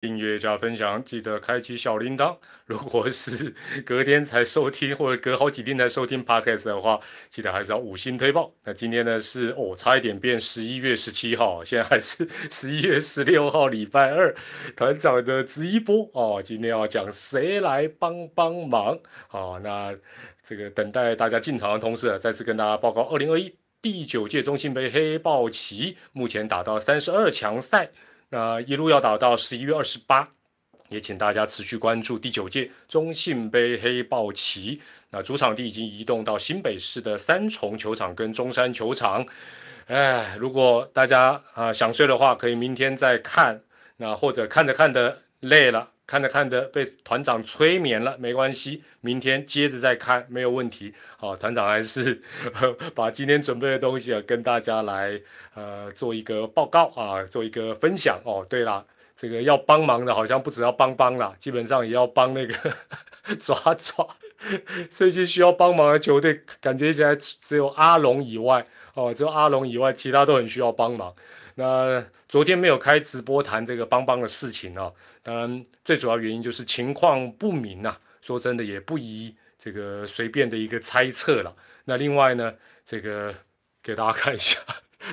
订阅加分享，记得开启小铃铛。如果是隔天才收听，或者隔好几天才收听 podcast 的话，记得还是要五星推报。那今天呢是哦，差一点变十一月十七号，现在还是 十一月十六号，礼拜二，团长的直播哦。今天要讲谁来帮帮忙哦？那这个等待大家进场的同时，再次跟大家报告，二零二一第九届中信杯黑豹旗目前打到三十二强赛。那一路要打到十一月二十八，也请大家持续关注第九届中信杯黑豹旗。那主场地已经移动到新北市的三重球场跟中山球场。哎，如果大家啊想睡的话，可以明天再看。那或者看着看着累了。看着看着被团长催眠了，没关系，明天接着再看，没有问题。好，团长还是把今天准备的东西啊跟大家来呃做一个报告啊，做一个分享哦。对了，这个要帮忙的好像不只要帮帮了，基本上也要帮那个 抓抓。这些需要帮忙的球队，感觉起来只有阿龙以外哦，只有阿龙以外，其他都很需要帮忙。那昨天没有开直播谈这个邦邦的事情啊，当然最主要原因就是情况不明呐。说真的，也不宜这个随便的一个猜测了。那另外呢，这个给大家看一下，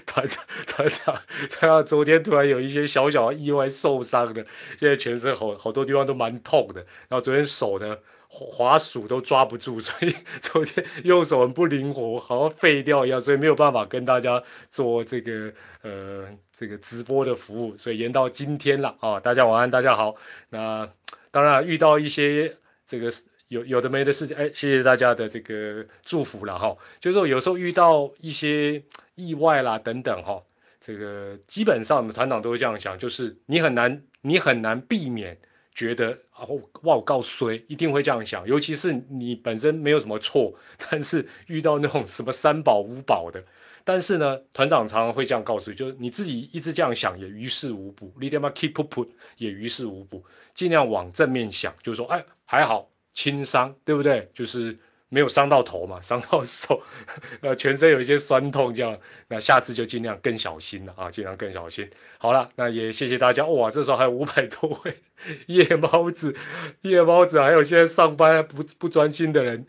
团 长团长，他昨天突然有一些小小意外受伤的，现在全身好好多地方都蛮痛的。然后昨天手呢。滑鼠都抓不住，所以昨天右手很不灵活，好像废掉一样，所以没有办法跟大家做这个呃这个直播的服务，所以延到今天了啊！大家晚安，大家好。那 当然遇到一些这个有有的没的事情，哎，谢谢大家的这个祝福了哈。就是说有时候遇到一些意外啦等等哈，这个基本上的团长都会这样想，就是你很难你很难避免。觉得啊，哇，我告衰，一定会这样想。尤其是你本身没有什么错，但是遇到那种什么三宝五宝的，但是呢，团长常常会这样告诉你，就是你自己一直这样想也于事无补，你他妈 keep put 也于事无补，尽量往正面想，就是说，哎，还好，轻伤，对不对？就是。没有伤到头嘛，伤到手，呃，全身有一些酸痛，这样，那下次就尽量更小心了啊，尽量更小心。好了，那也谢谢大家，哇，这时候还有五百多位 夜猫子，夜猫子，还有现在上班不不专心的人，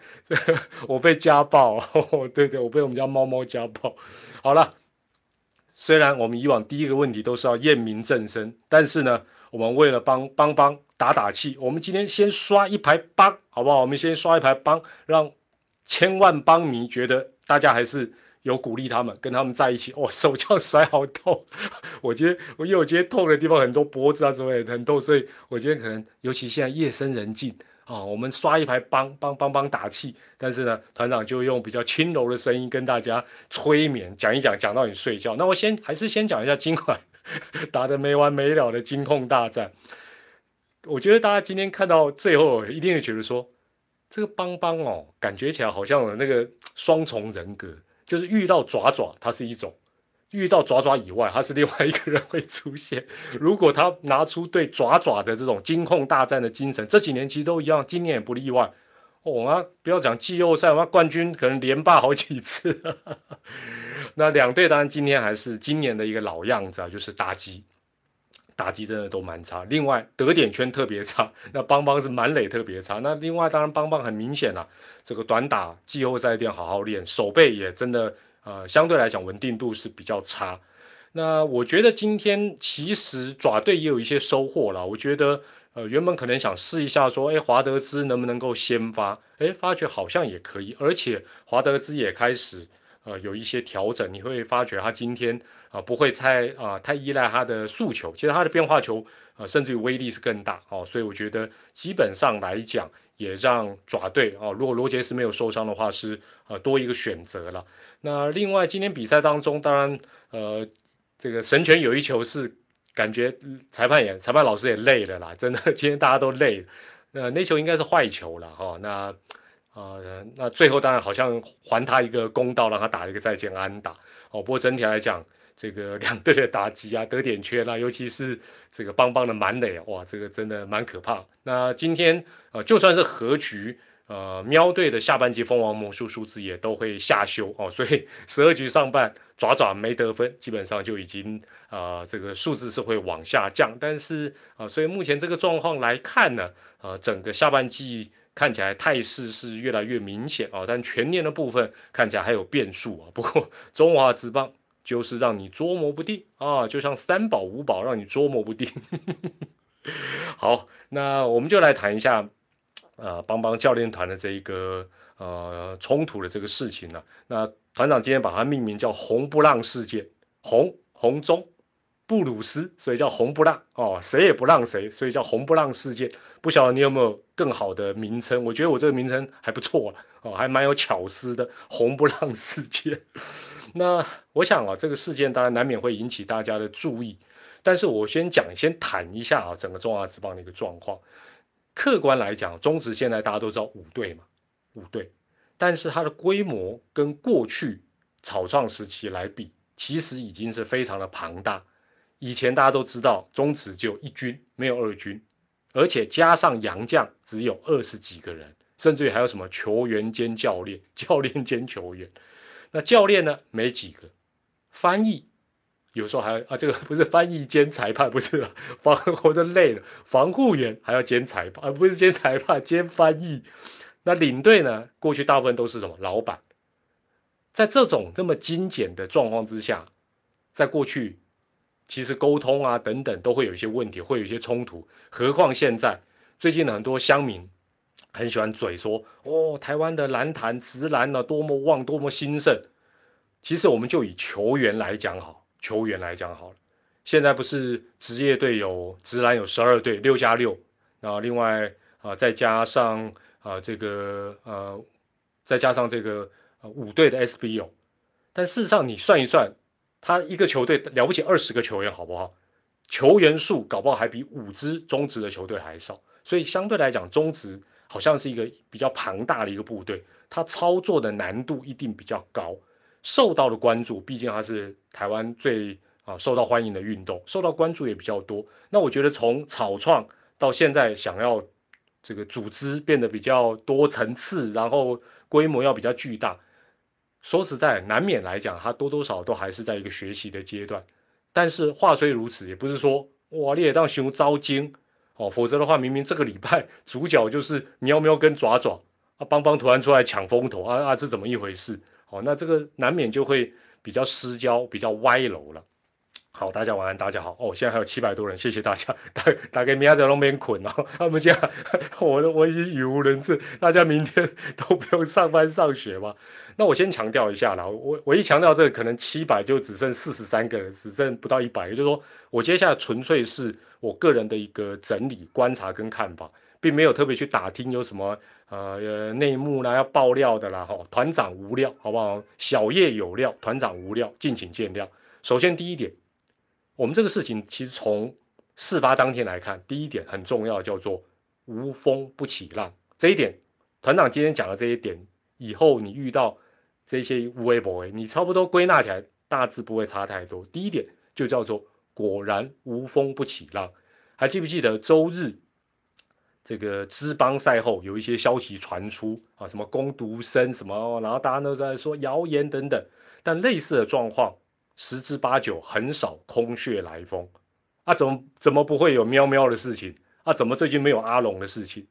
我被家暴，对对，我被我们家猫猫家暴。好了，虽然我们以往第一个问题都是要验明正身，但是呢，我们为了帮帮帮。打打气，我们今天先刷一排帮，好不好？我们先刷一排帮，让千万帮迷觉得大家还是有鼓励他们，跟他们在一起。哦，手这样甩好痛，我今天我因为我今天痛的地方很多，脖子啊之类的很痛，所以我今天可能尤其现在夜深人静啊，我们刷一排帮帮帮帮打气。但是呢，团长就用比较轻柔的声音跟大家催眠，讲一讲，讲到你睡觉。那我先还是先讲一下今晚 打的没完没了的金控大战。我觉得大家今天看到最后，一定会觉得说，这个邦邦哦，感觉起来好像那个双重人格，就是遇到爪爪，他是一种；遇到爪爪以外，他是另外一个人会出现。如果他拿出对爪爪的这种金控大战的精神，这几年其实都一样，今年也不例外。哦，那不要讲季后赛，那冠军可能连霸好几次。那两队当然今天还是今年的一个老样子啊，就是打击。打击真的都蛮差，另外得点圈特别差，那邦邦是满垒特别差。那另外当然邦邦很明显啦，这个短打季后赛一定要好好练，手背也真的呃相对来讲稳定度是比较差。那我觉得今天其实爪队也有一些收获了，我觉得呃原本可能想试一下说，哎华德兹能不能够先发，哎发觉好像也可以，而且华德兹也开始。呃，有一些调整，你会发觉他今天啊不会太啊太依赖他的速球，其实他的变化球啊甚至于威力是更大哦，所以我觉得基本上来讲也让爪队哦，如果罗杰斯没有受伤的话是呃多一个选择了。那另外今天比赛当中，当然呃这个神拳有一球是感觉裁判也裁判老师也累了啦，真的今天大家都累，呃那球应该是坏球了哈，那。啊，那最后当然好像还他一个公道，让他打了一个再见安打哦。不过整体来讲，这个 两队的打击啊，得点圈啊，尤其是这个邦邦的满垒，哇，这个真的蛮可怕。那今天啊，就算是和局，呃，喵队的下半季蜂王魔术数字也都会下修哦，所以 十二局上半爪爪没得分，基本上就已经啊这个数字是会往下降。但是啊，所以目前这个状况来看呢，呃，整个下半季看起来态势是越来越明显啊，但全年的部分看起来还有变数啊。不过中华职棒就是让你捉摸不定啊，就像三宝五宝让你捉摸不定。好，那我们就来谈一下。呃，帮帮教练团的这一个呃冲突的这个事情呢，那团长今天把它命名叫“红不让事件”，红红中布鲁斯，所以叫红不让哦，谁也不让谁，所以叫红不让事件。不晓得你有没有更好的名称？我觉得我这个名称还不错哦，还蛮有巧思的“红不让事件”。那我想啊，这个事件当然难免会引起大家的注意，但是我先讲，先谈一下啊，整个中华职棒的一个状况。客观来讲，中职现在大家都知道五队嘛，五队，但是它的规模跟过去草创时期来比，其实已经是非常的庞大。以前大家都知道，中职就一军，没有二军，而且加上洋将只有二十几个人，甚至于还有什么球员兼教练，教练兼球员。那教练呢，没几个，翻译。有时候还啊，这个不是翻译兼裁判，不是防我都累了。防护员还要兼裁判，而不是兼裁判兼翻译。那领队呢？过去大部分都是什么老板？在这种这么精简的状况之下，在过去其实沟通啊等等都会有一些问题，会有一些冲突。何况现在最近很多乡民很喜欢嘴说哦，台湾的篮坛直篮呢多么旺，多么兴盛。其实我们就以球员来讲好。球员来讲好了，现在不是职业队有直男有十二队六加六，然后另外啊再加上啊这个呃再加上这个五队的 SBO，但事实上你算一算，他一个球队了不起二十个球员好不好？球员数搞不好还比五支中职的球队还少，所以相对来讲中职好像是一个比较庞大的一个部队，它操作的难度一定比较高。受到的关注，毕竟它是台湾最啊受到欢迎的运动，受到关注也比较多。那我觉得从草创到现在想要这个组织变得比较多层次，然后规模要比较巨大，说实在，难免来讲，他多多少都还是在一个学习的阶段。但是话虽如此，也不是说哇你也当熊遭惊哦，否则的话，明明这个礼拜主角就是喵喵跟爪爪啊，邦邦突然出来抢风头啊啊，是怎么一回事？哦，那这个难免就会比较失焦，比较歪楼了。好，大家晚安，大家好。哦，现在还有七百多人，谢谢大家。大大概明天在那边捆哦，他们家 我我已经语无伦次，大家明天都不用上班上学吗？那我先强调一下啦，我我一强调这个，可能七百就只剩四十三个人，只剩不到一百，也就是说，我接下来纯粹是我个人的一个整理、观察跟看法，并没有特别去打听有什么。呃，内幕啦，要爆料的啦，哈，团长无料，好不好？小叶有料，团长无料，敬请见谅。首先第一点，我们这个事情其实从事发当天来看，第一点很重要，叫做无风不起浪。这一点，团长今天讲的这一点，以后你遇到这些无微博微，你差不多归纳起来，大致不会差太多。第一点就叫做果然无风不起浪。还记不记得周日？这个资邦赛后有一些消息传出啊，什么攻读生什么，然后大家都在说谣言等等，但类似的状况十之八九很少空穴来风啊，怎么怎么不会有喵喵的事情啊？怎么最近没有阿龙的事情，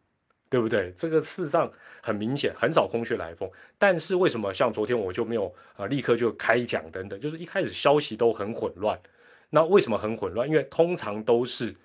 对不对？这个事实上很明显，很少空穴来风。但是为什么像昨天我就没有啊立刻就开讲等等，就是一开始消息都很混乱。那为什么很混乱？因为通常都是。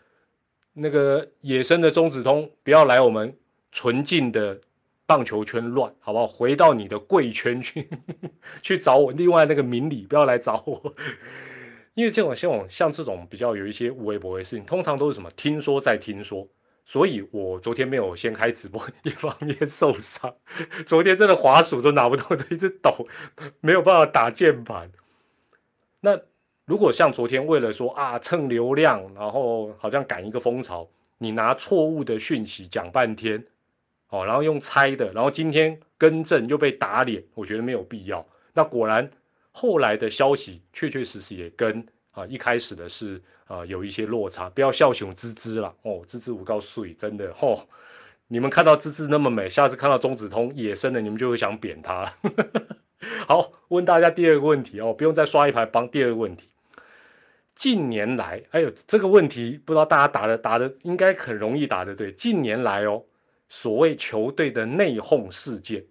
那个野生的中子通，不要来我们纯净的棒球圈乱，好不好？回到你的贵圈去，去找我。另外那个明理，不要来找我，因为这种像像这种比较有一些微博的事情，通常都是什么听说再听说，所以我昨天没有先开直播，一方面受伤，昨天真的滑鼠都拿不动，一直抖，没有办法打键盘。那。如果像昨天为了说啊蹭流量，然后好像赶一个风潮，你拿错误的讯息讲半天，哦，然后用猜的，然后今天更正又被打脸，我觉得没有必要。那果然后来的消息确确实实也跟啊一开始的是啊有一些落差，不要笑熊滋滋了哦，滋滋我告诉你真的哦，你们看到芝芝那么美，下次看到中子通野生的，你们就会想扁他。好，问大家第二个问题哦，不用再刷一排帮。第二个问题，近年来，哎呦，这个问题不知道大家答的答的应该很容易答的对。近年来哦，所谓球队的内讧事件，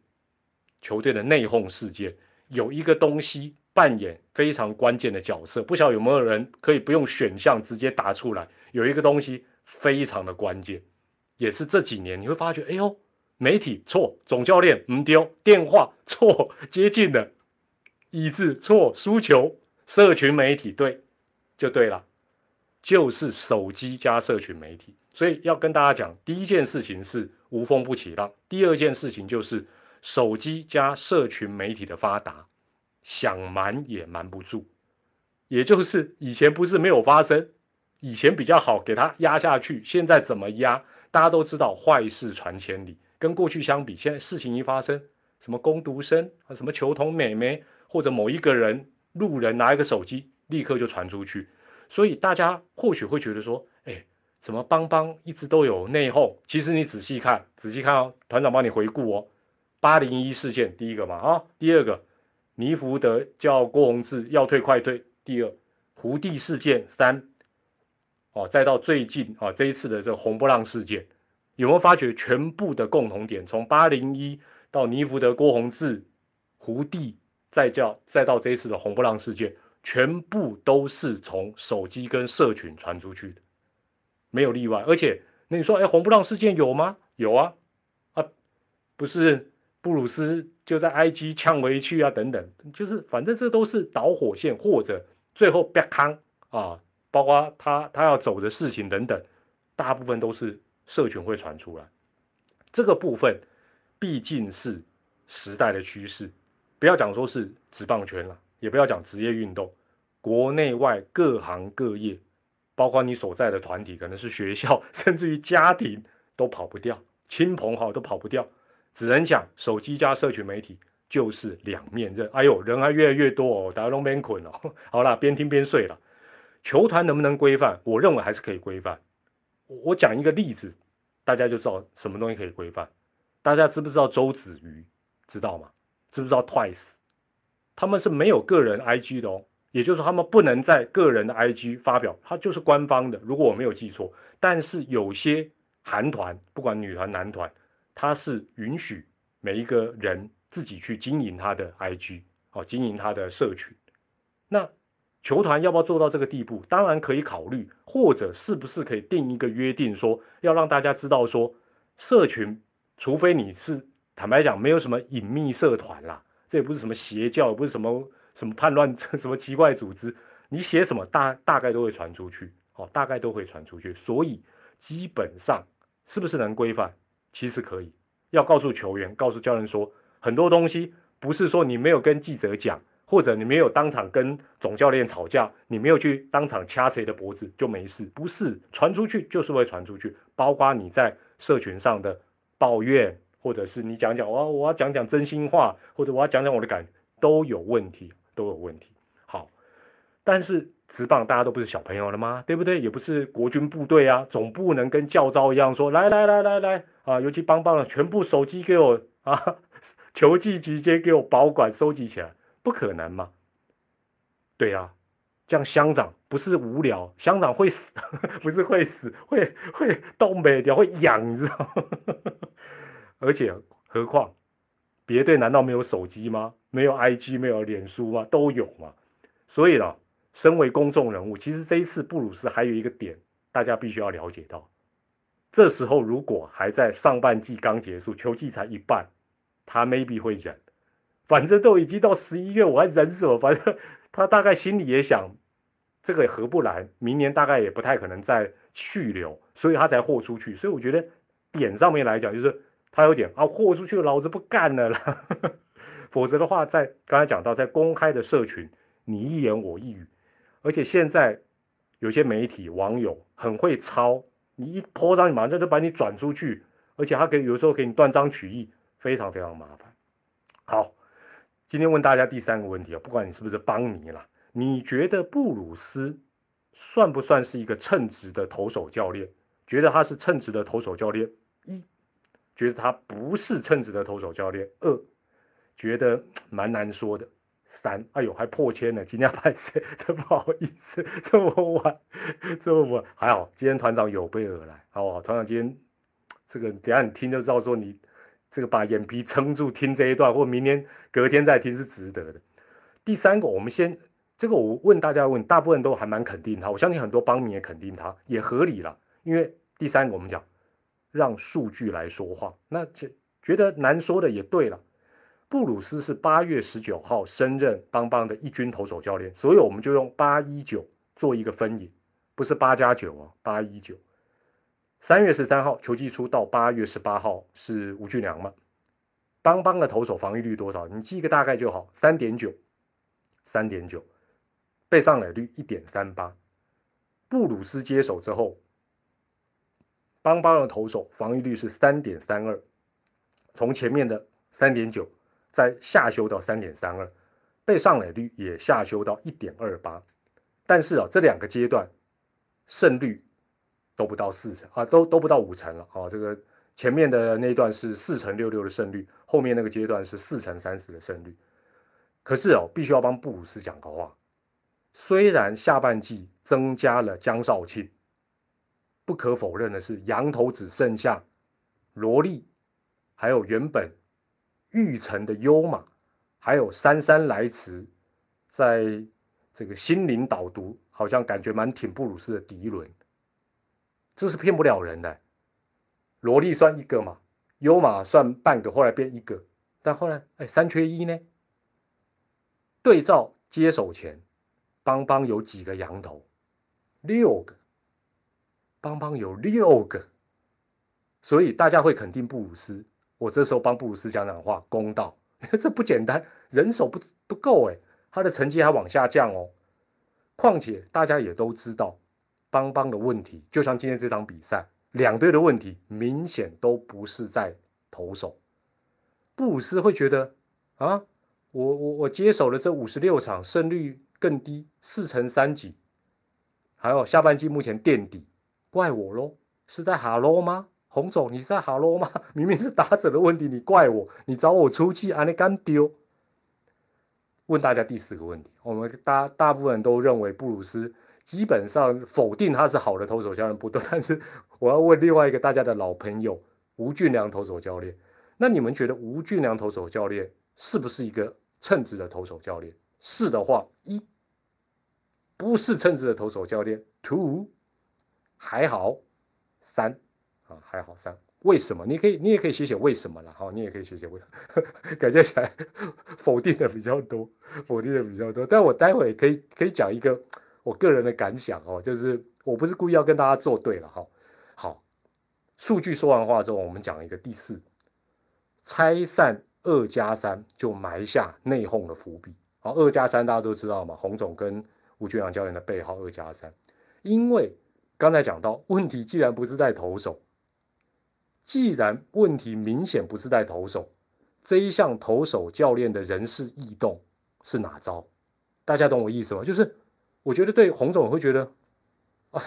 球队的内讧事件有一个东西扮演非常关键的角色，不晓得有没有人可以不用选项直接答出来？有一个东西非常的关键，也是这几年你会发觉，哎呦。媒体错，总教练唔丢，电话错，接近了，椅子错，输球，社群媒体对，就对了，就是手机加社群媒体。所以要跟大家讲，第一件事情是无风不起浪，第二件事情就是手机加社群媒体的发达，想瞒也瞒不住。也就是以前不是没有发生，以前比较好给他压下去，现在怎么压？大家都知道，坏事传千里。跟过去相比，现在事情一发生，什么攻读生啊，什么球童美眉，或者某一个人路人拿一个手机，立刻就传出去。所以大家或许会觉得说，哎，怎么邦邦一直都有内讧？其实你仔细看，仔细看哦，团长帮你回顾哦。八零一事件第一个嘛啊，第二个尼福德叫郭宏志要退快退，第二胡地事件三，哦，再到最近啊这一次的这个红波浪事件。有没有发觉全部的共同点？从八零一到尼福德、郭宏志、胡地，再叫再到这一次的红波浪事件，全部都是从手机跟社群传出去的，没有例外。而且那你说，哎，红不让事件有吗？有啊，啊，不是布鲁斯就在 IG 呛回去啊，等等，就是反正这都是导火线，或者最后别康啊，包括他他要走的事情等等，大部分都是。社群会传出来，这个部分毕竟是时代的趋势。不要讲说是职棒圈了，也不要讲职业运动，国内外各行各业，包括你所在的团体，可能是学校，甚至于家庭，都跑不掉，亲朋好友都跑不掉。只能讲手机加社群媒体就是两面刃。哎呦，人还越来越多哦，大家都边捆哦。好了，边听边睡了。球团能不能规范？我认为还是可以规范。我讲一个例子。大家就知道什么东西可以规范。大家知不知道周子瑜？知道吗？知不知道 Twice？他们是没有个人 IG 的哦，也就是说他们不能在个人的 IG 发表，它就是官方的。如果我没有记错，但是有些韩团，不管女团男团，他是允许每一个人自己去经营他的 IG，哦，经营他的社群。那球团要不要做到这个地步？当然可以考虑，或者是不是可以定一个约定，说要让大家知道，说社群，除非你是坦白讲，没有什么隐秘社团啦，这也不是什么邪教，也不是什么什么叛乱，什么奇怪组织，你写什么大大概都会传出去，哦，大概都会传出去，所以基本上是不是能规范？其实可以，要告诉球员，告诉教练说，很多东西不是说你没有跟记者讲。或者你没有当场跟总教练吵架，你没有去当场掐谁的脖子就没事，不是传出去就是会传出去。包括你在社群上的抱怨，或者是你讲讲我我要讲讲真心话，或者我要讲讲我的感，都有问题，都有问题。好，但是职棒大家都不是小朋友了吗？对不对？也不是国军部队啊，总不能跟教招一样说来来来来来啊，尤其棒棒的全部手机给我啊，球技直接给我保管收集起来。不可能嘛？对呀，这样乡长不是无聊，乡长会死，不是会死，会会东北掉，会痒，你知道吗？而且何况别队难道没有手机吗？没有 IG，没有脸书吗？都有嘛。所以呢，身为公众人物，其实这一次布鲁斯还有一个点，大家必须要了解到：这时候如果还在上半季刚结束，球季才一半，他 maybe 会忍。反正都已经到十一月，我还忍什么？反正他 大概心里也想，这个合不来，明年大概也不太可能再去留，所以他才豁出去。所以我觉得点上面来讲，就是他有点啊，豁出去，老子不干了啦。否则的话，在刚才讲到，在公开的社群，你一言我一语，而且现在有些媒体网友很会抄，你一泼上，你马上就把你转出去，而且他可以有时候给你断章取义，非常非常麻烦。好。今天问大家第三个问题啊，不管你是不是邦尼了，你觉得布鲁斯算不算是一个称职的投手教练？觉得他是称职的投手教练？觉得他不是称职的投手教练；二，觉得蛮难说的；三，哎呦，还破千了，今天拍谁？真不好意思，这么晚，这么晚，还好，今天团长有备而来，好不好？团长今天这个，等下你听就知道，说你这个把眼皮撑住听这一段，或明天隔天再听是值得的。第三个，我们先。这个我问大家问，大部分都还蛮肯定他，我相信很多帮民也肯定他，也合理了。因为第三个我们讲，让数据来说话，那这觉得难说的也对了。布鲁斯是八月十九号升任邦邦的一军投手教练，所以我们就用八一九做一个分野，不是八加九哦，八一九。三月十三号球季初到八月十八号是吴俊良嘛？邦邦的投手防御率多少？你记个大概就好，三点九，三点九。被上垒率一点三八，布鲁斯接手之后，邦邦的投手防御率是三点三二，从前面的三点九再下修到三点三二，被上垒率也下修到一点二八，但是啊，这两个阶段胜率都不到四成啊，都都不到五成了啊。这个前面的那一段是四成六六的胜率，后面那个阶段是四成三十的胜率。可是哦，必须要帮布鲁斯讲个话。虽然下半季增加了江少庆，不可否认的是，羊头只剩下萝莉，还有原本玉成的优马，还有姗姗来迟，在这个心灵导读，好像感觉蛮挺布鲁斯的迪伦，这是骗不了人的。萝莉算一个嘛，优马算半个，后来变一个，但后来哎三缺一呢？对照接手前。邦邦有几个羊头？六个。邦邦有六个，所以大家会肯定布鲁斯。我这时候帮布鲁斯讲讲话，公道，这不简单，人手不不够哎，他的成绩还往下降哦。况且大家也都知道，邦邦的问题，就像今天这场比赛，两队的问题明显都不是在投手。布鲁斯会觉得啊，我我我接手了这五十六场胜率。更低四乘三几，还有下半季目前垫底，怪我喽？是在哈喽吗？洪总，你在哈喽吗？明明是打者的问题，你怪我？你找我出气？啊，你干丢？问大家第四个问题，我们大大部分都认为布鲁斯基本上否定他是好的投手教练不对，但是我要问另外一个大家的老朋友吴俊良投手教练，那你们觉得吴俊良投手教练是不是一个称职的投手教练？是的话，一。不是称职的投手教练，two 还好，三啊还好三，为什么？你可以你也可以写写为什么了哈，你也可以写写为什么，感觉起来 否定的比较多，否定的比较多。但我待会可以可以讲一个我个人的感想哦，就是我不是故意要跟大家作对了哈。好，数据说完话之后，我们讲一个第四，拆散二加三就埋下内讧的伏笔。好，二加三大家都知道嘛，洪总跟吴俊良教练的背号二加三，因为刚才讲到问题，既然不是在投手，既然问题明显不是在投手，这一项投手教练的人事异动是哪招？大家懂我意思吗？就是我觉得对洪总会觉得啊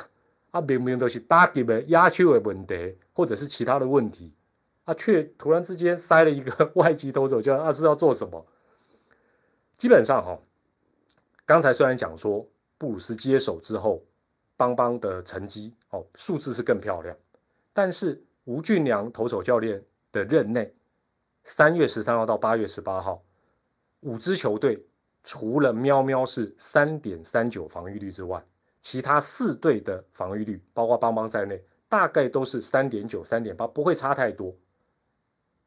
啊，明明都是打击的压球的问题，或者是其他的问题，啊，却突然之间塞了一个外籍投手教练，啊是要做什么？基本上哈。刚才虽然讲说布鲁斯接手之后，邦邦的成绩哦数字是更漂亮，但是吴俊良投手教练的任内，三月十三号到八月十八号，五支球队除了喵喵是三点三九防御率之外，其他四队的防御率，包括邦邦在内，大概都是三点九、三点八，不会差太多。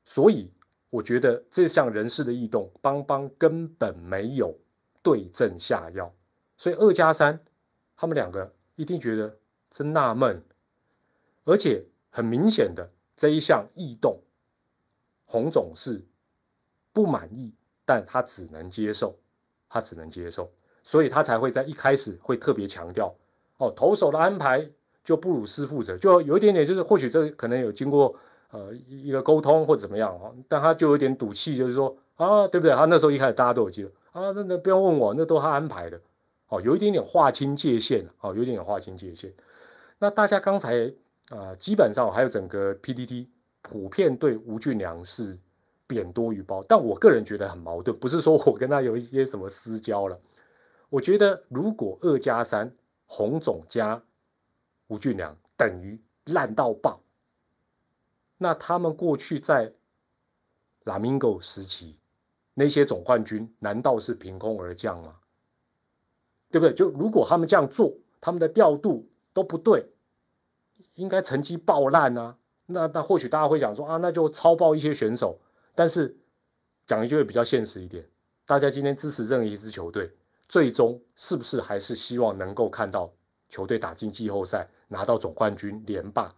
所以我觉得这项人事的异动，邦邦根本没有。对症下药，所以二加三，他们两个一定觉得真纳闷，而且很明显的这一项异动，洪总是不满意，但他只能接受，他只能接受，所以他才会在一开始会特别强调，哦，投手的安排就布鲁斯负责，就有一点点就是，或许这可能有经过呃一个沟通或者怎么样哦，但他就有点赌气，就是说啊，对不对？他那时候一开始大家都有记得。啊，那那不要问我，那都他安排的，哦，有一点点划清界限，哦，有一点点划清界限。那大家刚才啊，基本上还有整个 PPT 普遍对吴俊良是贬多于褒，但我个人觉得很矛盾，不是说我跟他有一些什么私交了。我觉得如果二加三，洪总加吴俊良等于烂到爆，那他们过去在拉米戈时期那些总冠军，难道是凭空而降吗？对不对？就如果他们这样做，他们的调度都不对，应该成绩爆烂啊。那那或许大家会讲说啊，那就超爆一些选手。但是讲一句比较现实一点，大家今天支持任意一支球队，最终是不是还是希望能够看到球队打进季后赛，拿到总冠军连霸？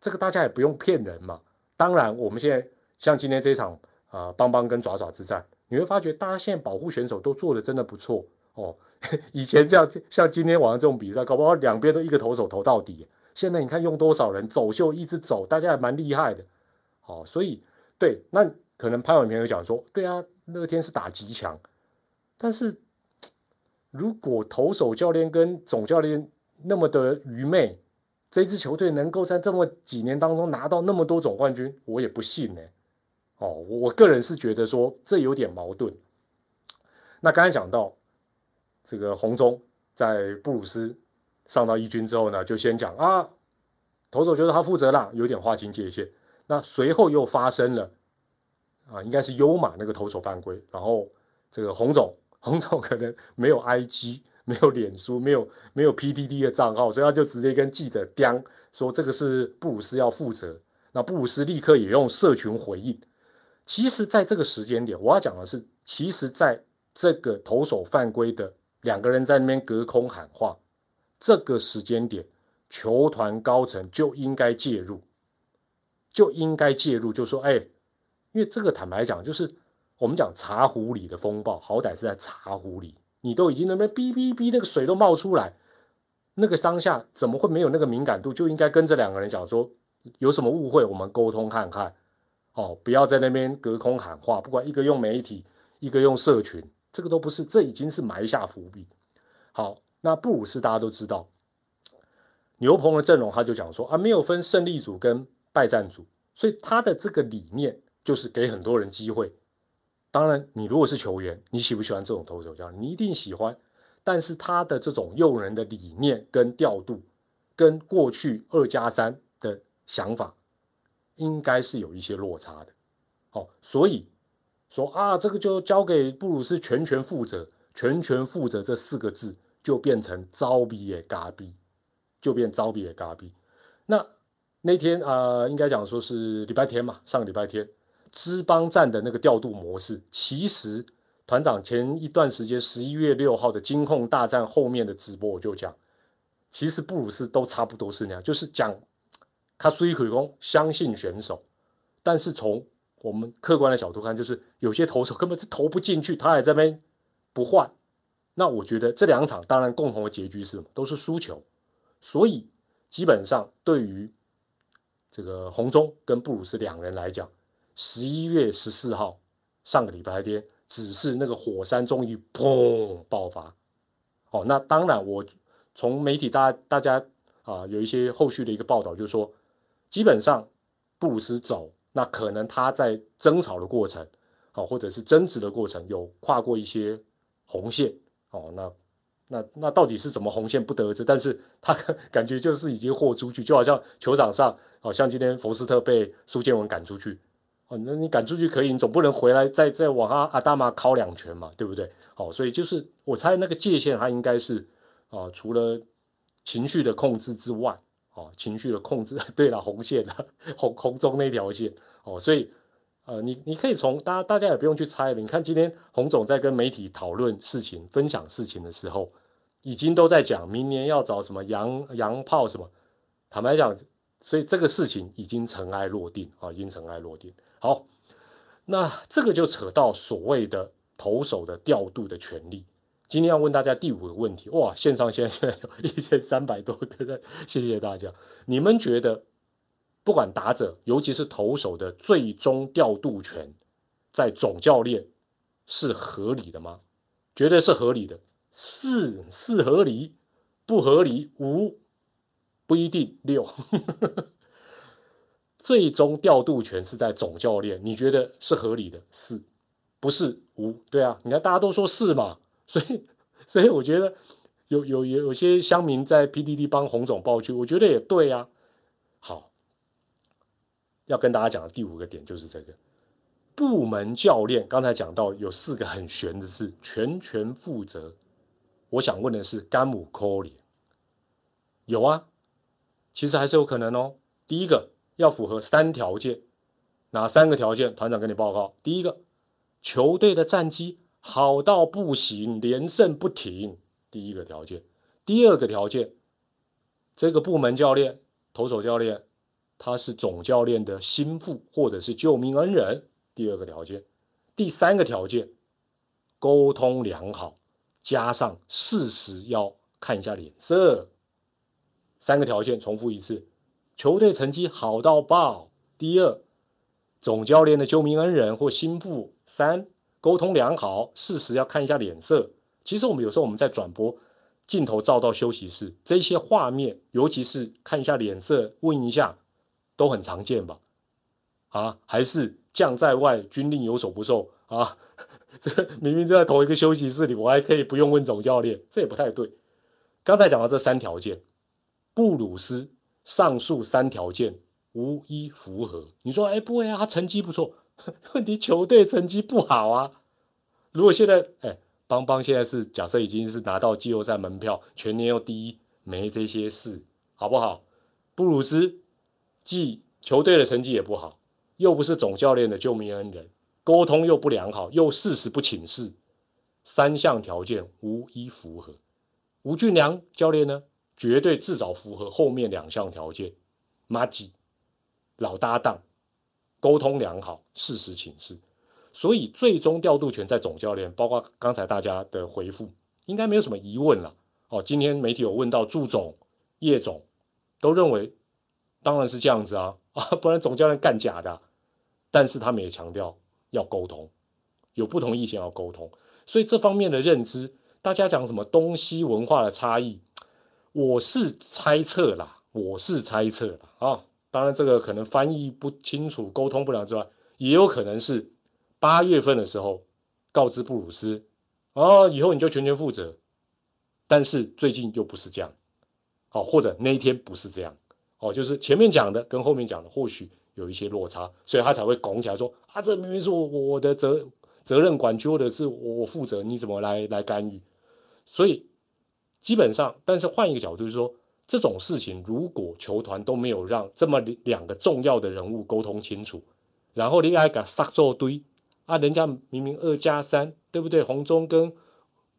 这个大家也不用骗人嘛。当然，我们现在像今天这场啊，邦邦跟爪爪之战，你会发觉大家现在保护选手都做的真的不错哦。以前这样像今天晚上这种比赛，搞不好两边都一个投手投到底。现在你看用多少人走秀一直走，大家还蛮厉害的。哦，所以对，那可能潘伟平有讲说，对啊，乐天是打极强，但是如果投手教练跟总教练那么的愚昧，这支球队能够在这么几年当中拿到那么多总冠军，我也不信呢。哦，我个人是觉得说这有点矛盾。那刚才讲到。这个红中在布鲁斯上到一军之后呢，就先讲啊，投手觉得他负责啦，有点划清界限。那随后又发生了啊，应该是优马那个投手犯规，然后这个洪总，洪总可能没有 IG，没有脸书，没有没有 PDD 的账号，所以他就直接跟记者刁说这个是布鲁斯要负责。那布鲁斯立刻也用社群回应。其实，在这个时间点，我要讲的是，其实在这个投手犯规的。两个人在那边隔空喊话，这个时间点，球团高层就应该介入，就应该介入，就说，哎，因为这个坦白讲，就是我们讲茶壶里的风暴，好歹是在茶壶里，你都已经那边哔哔哔，那个水都冒出来，那个当下怎么会没有那个敏感度？就应该跟这两个人讲说，有什么误会，我们沟通看看，哦，不要在那边隔空喊话，不管一个用媒体，一个用社群。这个都不是，这已经是埋下伏笔。好，那布鲁斯大家都知道，牛棚的阵容他就讲说啊，没有分胜利组跟败战组，所以他的这个理念就是给很多人机会。当然，你如果是球员，你喜不喜欢这种投手这样？你一定喜欢。但是他的这种用人的理念跟调度，跟过去二加三的想法，应该是有一些落差的。好，所以。说啊，这个就交给布鲁斯全权负责，全权负责这四个字就变成招比也嘎逼，就变招比也嘎逼。那那天啊，应该讲说是礼拜天嘛，上个礼拜天，支邦站的那个调度模式，其实团长前一段时间十一月六号的金控大战后面的直播我就讲，其实布鲁斯都差不多是那样，就是讲他虽可攻，相信选手，但是从我们客观的角度看，就是有些投手根本是投不进去，他还在那边不换。那我觉得这两场当然共同的结局是什么都是输球，所以基本上对于这个红中跟布鲁斯两人来讲，十一月十四号上个礼拜天只是那个火山终于砰爆发。哦，那当然我从媒体大大家啊有一些后续的一个报道，就是说基本上布鲁斯走。那可能他在争吵的过程，哦，或者是争执的过程，有跨过一些红线，哦，那那那到底是怎么红线不得而知，但是他 感觉就是已经豁出去，就好像球场上，哦，像今天福斯特被苏建文赶出去，哦，那你赶出去可以，你总不能回来再再往阿阿大妈敲两拳嘛，对不对？哦，所以就是我猜那个界限，他应该是啊，除了情绪的控制之外。哦，情绪的控制，对了，红线的红红中那条线哦，所以呃，你你可以从大家大家也不用去猜了。你看今天洪总在跟媒体讨论事情、分享事情的时候，已经都在讲明年要找什么洋洋炮什么。坦白讲，所以这个事情已经尘埃落定啊，已经尘埃落定。好，那这个就扯到所谓的投手的调度的权利。今天要问大家第五个问题，哇！线上现在有一千三百多个人，谢谢大家。你们觉得，不管打者，尤其是投手的最终调度权，在总教练是合理的吗？绝对是合理的，四是合理，不合理五不一定六。最终调度权是在总教练，你觉得是合理的？是，不是？五，对啊，你看大家都说是嘛，所以，所以我觉得有有有有些乡民在 PDD 帮洪总报去，我觉得也对啊。好，要跟大家讲的第五个点就是这个部门教练，刚才讲到有四个很玄的字，全权负责。我想问的是，甘姆科里有啊？其实还是有可能哦。第一个要符合三条件，哪三个条件？团长跟你报告。第一个，球队的战绩好到不行，连胜不停。第一个条件。第二个条件，这个部门教练、投手教练，他是总教练的心腹或者是救命恩人。第二个条件。第三个条件，沟通良好。加上事实要看一下脸色，三个条件重复一次：球队成绩好到爆；第二，总教练的救命恩人或心腹；三，沟通良好，事实要看一下脸色。其实我们有时候我们在转播镜头照到休息室，这些画面，尤其是看一下脸色，问一下，都很常见吧？啊，还是将在外，军令有所不受啊？这明明就在同一个休息室里，我还可以不用问总教练，这也不太对。刚才讲到这三条件，布鲁斯上述三条件无一符合。你说，哎，不会啊，他成绩不错，问题球队成绩不好啊。如果现在，哎，邦邦现在是假设已经是拿到季后赛门票，全年又第一，没这些事，好不好？布鲁斯既球队的成绩也不好，又不是总教练的救命恩人。沟通又不良好，又事实不请示，三项条件无一符合。吴俊良教练呢，绝对至少符合后面两项条件。马吉老搭档，沟通良好，事实请示，所以最终调度权在总教练。包括刚才大家的回复，应该没有什么疑问了。哦，今天媒体有问到祝总、叶总，都认为当然是这样子啊 啊，不然总教练干假的。但是他们也强调。要沟通，有不同意见要沟通，所以这方面的认知，大家讲什么东西文化的差异，我是猜测啦，我是猜测的啊。当然，这个可能翻译不清楚、沟通不良之外，也有可能是八月份的时候告知布鲁斯，哦，以后你就全权负责。但是最近又不是这样，好，或者那一天不是这样，哦，就是前面讲的跟后面讲的或许。有一些落差，所以他才会拱起来说：“啊，这明明是我我的责责任管区，或者是我我负责，你怎么来来干预？”所以基本上，但是换一个角度就是说，这种事情如果球团都没有让这么两个重要的人物沟通清楚，然后你还敢杀作堆啊？人家明明二加三，对不对？洪忠跟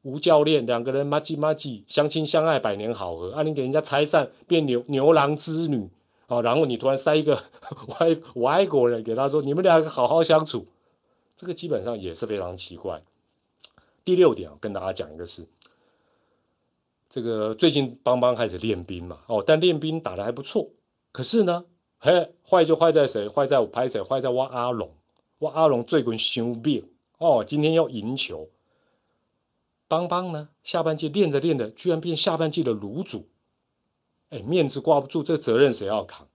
吴教练两个人嘛唧嘛唧相亲相爱百年好合，啊，你给人家拆散变牛牛郎织女。哦，然后你突然塞一个 外外国人给他说：“你们两个好好相处。”这个基本上也是非常奇怪。第六点，跟大家讲一个事，这个最近邦邦开始练兵嘛，哦，但练兵打的还不错。可是呢，嘿，坏就坏在谁？坏在我拍谁？坏在挖阿龙，挖阿龙最近伤病哦，今天要赢球。邦邦呢，下半季练着练着，居然变下半季的卤主。哎，面子挂不住，这责任谁要扛？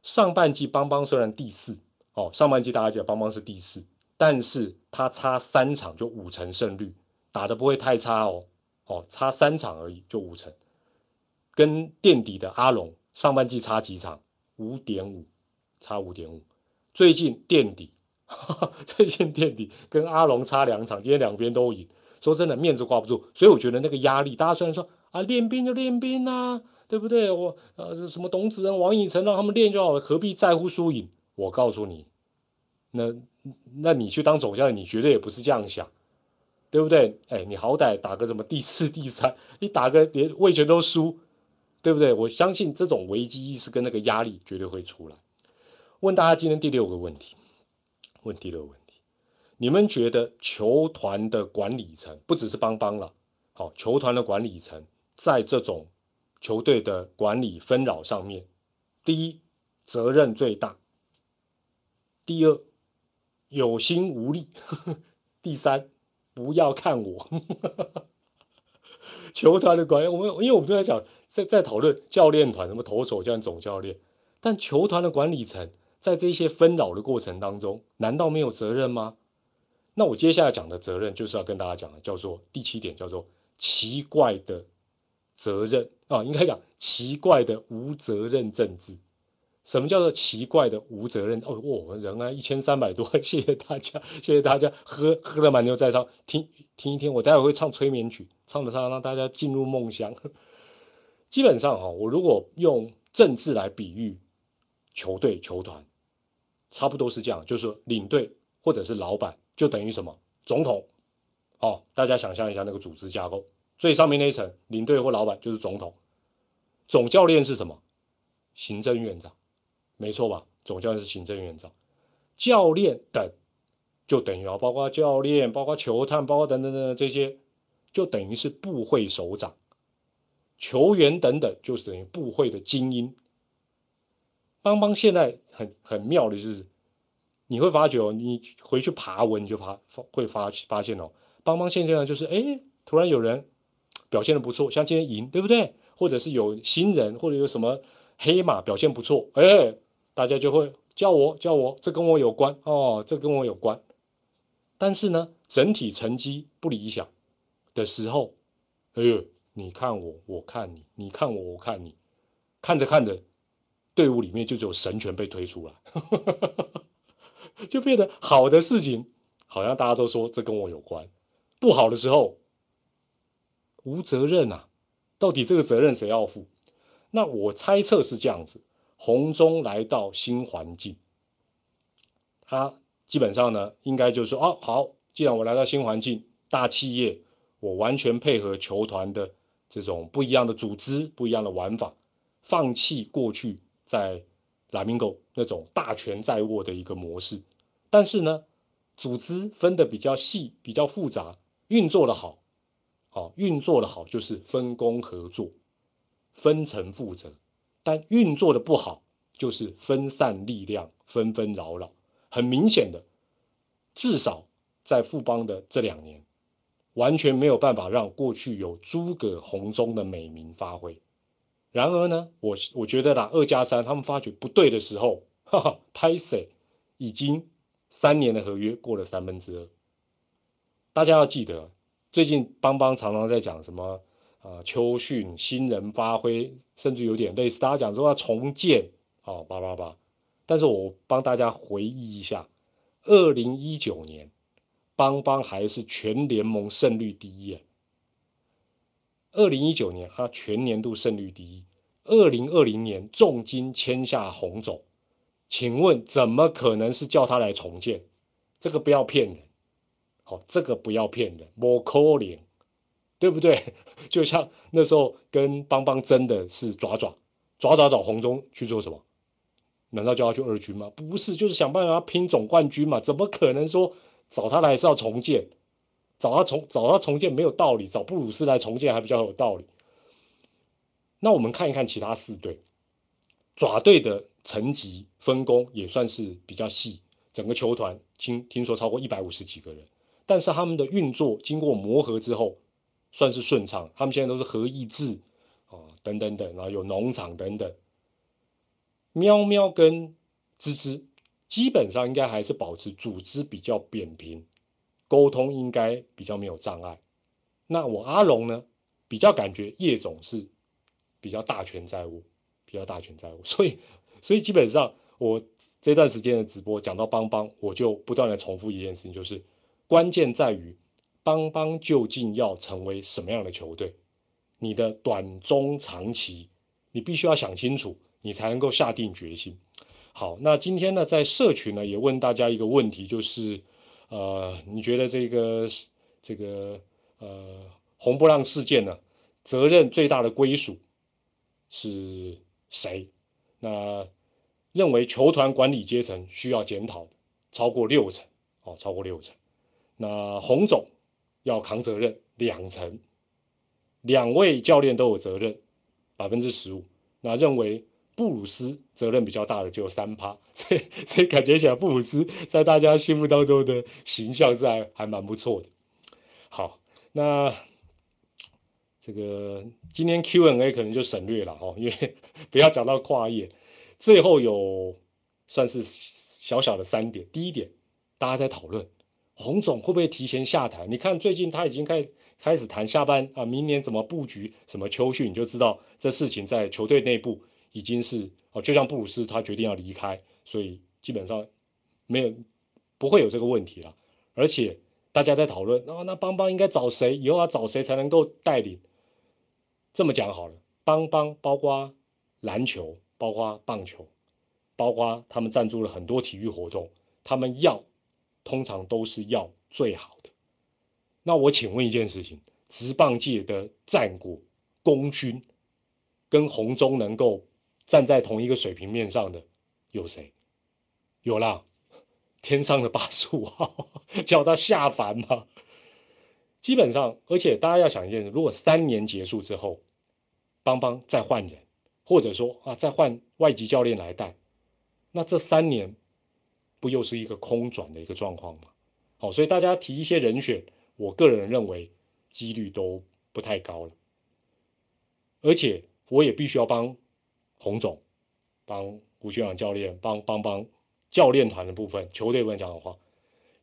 上半季邦邦虽然第四哦，上半季大家记得邦邦是第四，但是他差三场就五成胜率，打的不会太差哦，哦，差三场而已就五成，跟垫底的阿龙上半季差几场？五点五，差五点五。最近垫底，最近垫底跟阿龙差两场，今天两边都赢。说真的，面子挂不住，所以我觉得那个压力，大家虽然说啊，练兵就练兵啊。对不对？我呃，什么董子仁、王以诚让他们练就好了，何必在乎输赢？我告诉你，那那你去当总教练，你绝对也不是这样想，对不对？哎，你好歹打个什么第四、第三，你打个连魏权都输，对不对？我相信这种危机意识跟那个压力绝对会出来。问大家今天第六个问题，问第六个问题，你们觉得球团的管理层不只是邦邦了，好，球团的管理层在这种。球队的管理纷扰上面，第一责任最大，第二有心无力，第三不要看我。球团的管，我们因为我们都在讲，在在讨论教练团什么投手教练总教练，但球团的管理层在这些纷扰的过程当中，难道没有责任吗？那我接下来讲的责任，就是要跟大家讲的，叫做第七点，叫做奇怪的责任啊，应该讲奇怪的无责任政治。什么叫做奇怪的无责任？哦，我们人啊，一千三百多，谢谢大家，谢谢大家，喝喝了满牛在唱，听听一听，我待会会唱催眠曲，唱着唱让大家进入梦乡。基本上哈，我如果用政治来比喻球队球团，差不多是这样，就是领队或者是老板，就等于什么总统。哦，大家想象一下那个组织架构，最上面那一层领队或老板就是总统，总教练是什么？行政院长。没错吧？总教练是行政院长，教练等就等于啊，包括教练、包括球探、包括等等等这些，就等于是部会首长，球员等等就是等于部会的精英。邦邦现在很很妙的就是，你会发觉哦，你回去爬文你就发会发发现哦，邦邦现在就是哎，突然有人表现的不错，像今天赢对不对？或者是有新人或者有什么黑马表现不错，哎。大家就会叫我叫我，这跟我有关哦，这跟我有关。但是呢，整体成绩不理想的时候，哎呦，你看我，我看你，你看我，我看你，看着看着，队伍里面就只有神权被推出来，就变得好的事情好像大家都说这跟我有关，不好的时候无责任啊，到底这个责任谁要负？那我猜测是这样子。红中来到新环境，他基本上呢，应该就是说，哦，好，既然我来到新环境，大企业，我完全配合球团的这种不一样的组织、不一样的玩法，放弃过去在拉米狗那种大权在握的一个模式，但是呢，组织分的比较细、比较复杂，运作的好，好运作的好就是分工合作，分层负责。但运作的不好，就是分散力量，纷纷扰扰。很明显的，至少在富邦的这两年，完全没有办法让过去有诸葛红中的美名发挥。然而呢，我我觉得啦，二加三他们发觉不对的时候，哈哈，拍谁已经三年的合约过了三分之二。大家要记得，最近邦邦常常在讲什么？啊，秋训新人发挥，甚至有点类似大家讲说要重建，哦，八八八。但是我帮大家回忆一下，二零一九年，邦邦还是全联盟胜率第一。二零一九年他全年度胜率第一，二零二零年重金签下红总，请问怎么可能是叫他来重建？这个不要骗人，好，这个不要骗人，莫可怜。对不对？就像那时候跟邦邦争的是爪爪，爪爪找红中去做什么？难道叫他去二军吗？不是，就是想办法拼总冠军嘛。怎么可能说找他来是要重建？找他重找他重建没有道理，找布鲁斯来重建还比较有道理。那我们看一看其他四队，爪队的层级分工也算是比较细，整个球团听听说超过一百五十几个人，但是他们的运作经过磨合之后。算是顺畅，他们现在都是合意制，哦，等等等，然后有农场等等。喵喵跟吱吱基本上应该还是保持组织比较扁平，沟通应该比较没有障碍。那我阿龙呢，比较感觉叶总是比较大权在握，比较大权在握，所以所以基本上我这段时间的直播讲到邦邦，我就不断的重复一件事情，就是关键在于。邦邦究竟要成为什么样的球队？你的短中长期，你必须要想清楚，你才能够下定决心。好，那今天呢，在社群呢，也问大家一个问题，就是，呃，你觉得这个这个呃红波浪事件呢，责任最大的归属是谁？那认为球团管理阶层需要检讨，超过六成，哦，超过六成。那洪总。要扛责任两成，两位教练都有责任百分之十五。那认为布鲁斯责任比较大的就有三趴，所以所以感觉起来布鲁斯在大家心目当中的形象是还还蛮不错的。好，那这个今天 Q&A 可能就省略了哈，因为不要讲到跨页。最后有算是小小的三点。第一点，大家在讨论洪总会不会提前下台？你看最近他已经开开始谈下班啊，明年怎么布局，什么秋训，你就知道这事情在球队内部已经是哦，就像布鲁斯他决定要离开，所以基本上没有不会有这个问题了。而且大家在讨论啊，那邦邦应该找谁？以后要找谁才能够带领？这么讲好了，邦邦包括篮球，包括棒球。包括他们赞助了很多体育活动，他们要通常都是要最好的。那我请问一件事情：职棒界的战果功勋，跟红中能够站在同一个水平面上的有谁？有啦，天上的八十五号 叫他下凡嘛。基本上，而且大家要想一件事：如果三年结束之后，邦邦再换人，或者说啊再换外籍教练来带。那这三年不又是一个空转的一个状况吗？好，所以大家提一些人选，我个人认为几率都不太高了。而且我也必须要帮洪总、帮吴学长教练、帮帮帮教练团的部分、球队部分讲的话，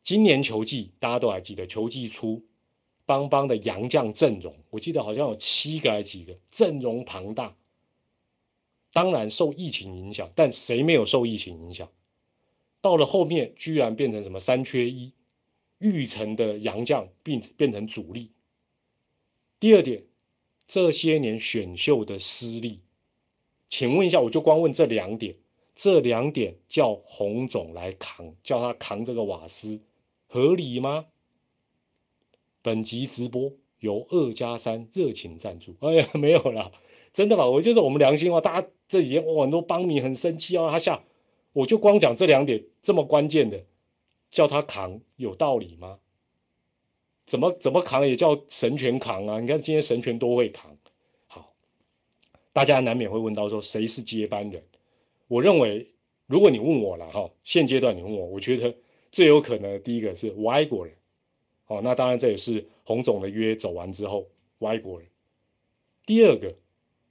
今年球季大家都还记得，球季初邦邦的洋将阵容，我记得好像有七个还是几个，阵容庞大。当然受疫情影响，但谁没有受疫情影响？到了后面居然变成什么三缺一，玉成的洋将并变成主力。第二点，这些年选秀的失利，请问一下，我就光问这两点，这两点叫洪总来扛，叫他扛这个瓦斯，合理吗？本集直播由二加三热情赞助。哎呀，没有了。真的吧？我就是我们良心话，大家这几天哇很多帮迷很生气啊，他下，我就光讲这两点这么关键的，叫他扛有道理吗？怎么怎么扛也叫神权扛啊？你看今天神权都会扛，好，大家难免会问到说谁是接班人？我认为如果你问我了哈，现阶段你问我，我觉得最有可能第一个是外国人，哦，那当然这也是洪总的约走完之后外国人，第二个。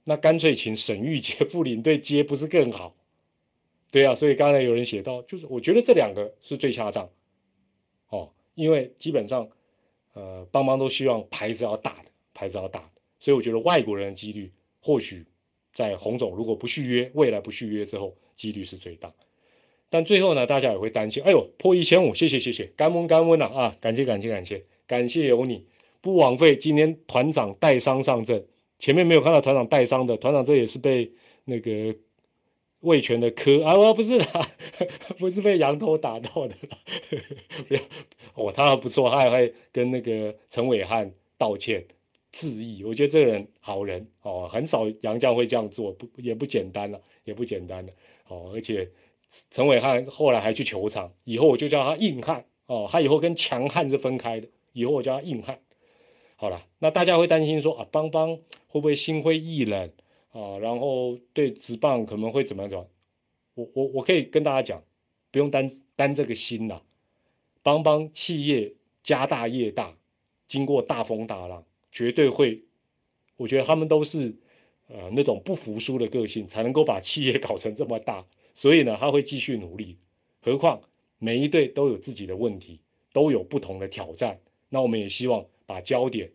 那干脆请沈玉杰副领队接不是更好？对啊，所以刚才有人写到，就是我觉得这两个是最恰当哦，因为基本上，呃，邦邦都希望牌子要大的，牌子要大的，所以我觉得外国人的几率或许在洪总如果不续约，未来不续约之后，几率是最大。但最后呢，大家也会担心，哎呦，破一千五，谢谢谢谢，干温干温了啊，感谢感谢感谢感谢有你，不枉费今天团长带伤上阵。前面没有看到团长带伤的团长，这也是被那个魏权的科啊，不是啦，不是被羊头打到的。不要哦，他还不错，他还会跟那个陈伟汉道歉致意。我觉得这个人好人哦，很少杨将会这样做，不也不简单了，也不简单了哦。而且陈伟汉后来还去球场，以后我就叫他硬汉哦，他以后跟强悍是分开的，以后我叫他硬汉。好了，那大家会担心说啊，邦邦会不会心灰意冷啊？然后对职棒可能会怎么样？怎么样？我我我可以跟大家讲，不用担担这个心啦。邦邦企业家大业大，经过大风大浪，绝对会。我觉得他们都是呃那种不服输的个性，才能够把企业搞成这么大。所以呢，他会继续努力。何况每一队都有自己的问题，都有不同的挑战。那我们也希望。把焦点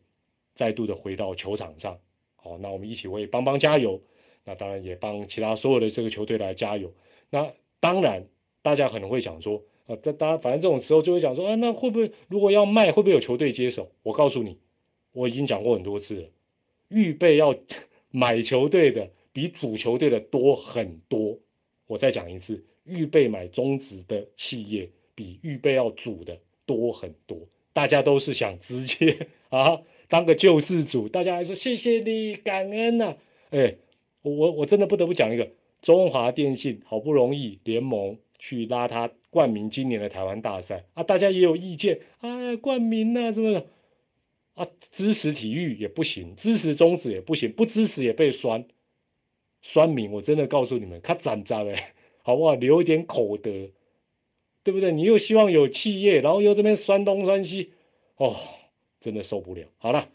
再度的回到球场上，好，那我们一起为邦邦加油。那当然也帮其他所有的这个球队来加油。那当然，大家可能会想说，啊，这大家反正这种时候就会讲说，啊，那会不会如果要卖，会不会有球队接手？我告诉你，我已经讲过很多次了，预备要 买球队的比主球队的多很多。我再讲一次，预备买中职的企业比预备要组的多很多。大家都是想直接 啊当个救世主，大家还说谢谢你感恩呐，哎，我我真的不得不讲一个中华电信好不容易联盟去拉他冠名今年的台湾大赛啊，大家也有意见啊，冠名呐什么的啊，支持体育也不行，支持中止也不行，不支持也被酸酸民，我真的告诉你们，他攒扎哎，好不好？留一点口德。对不对？你又希望有企业，然后又这边酸东酸西，哦，真的受不了。好了，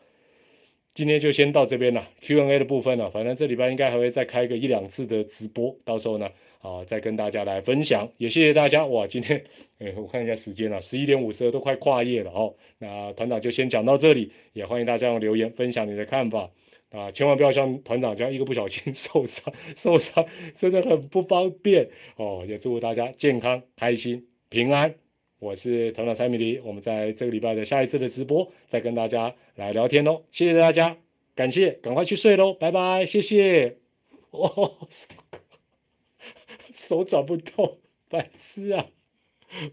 今天就先到这边了，Q&A 的部分呢，反正这礼拜应该还会再开个一两次的直播，到时候呢，啊，再跟大家来分享。也谢谢大家，哇，今天，哎，我看一下时间了，十一点五十，都快跨夜了哦。那团长就先讲到这里，也欢迎大家留言分享你的看法啊，千万不要像团长这样一个不小心受伤，受伤真的很不方便哦。也祝大家健康、开心、平安。我是头脑蔡米迪，我们在这个礼拜的下一次的直播再跟大家来聊天哦，谢谢大家，感谢，赶快去睡喽，拜拜，谢谢。哦，手找不到，白痴啊，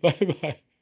拜拜。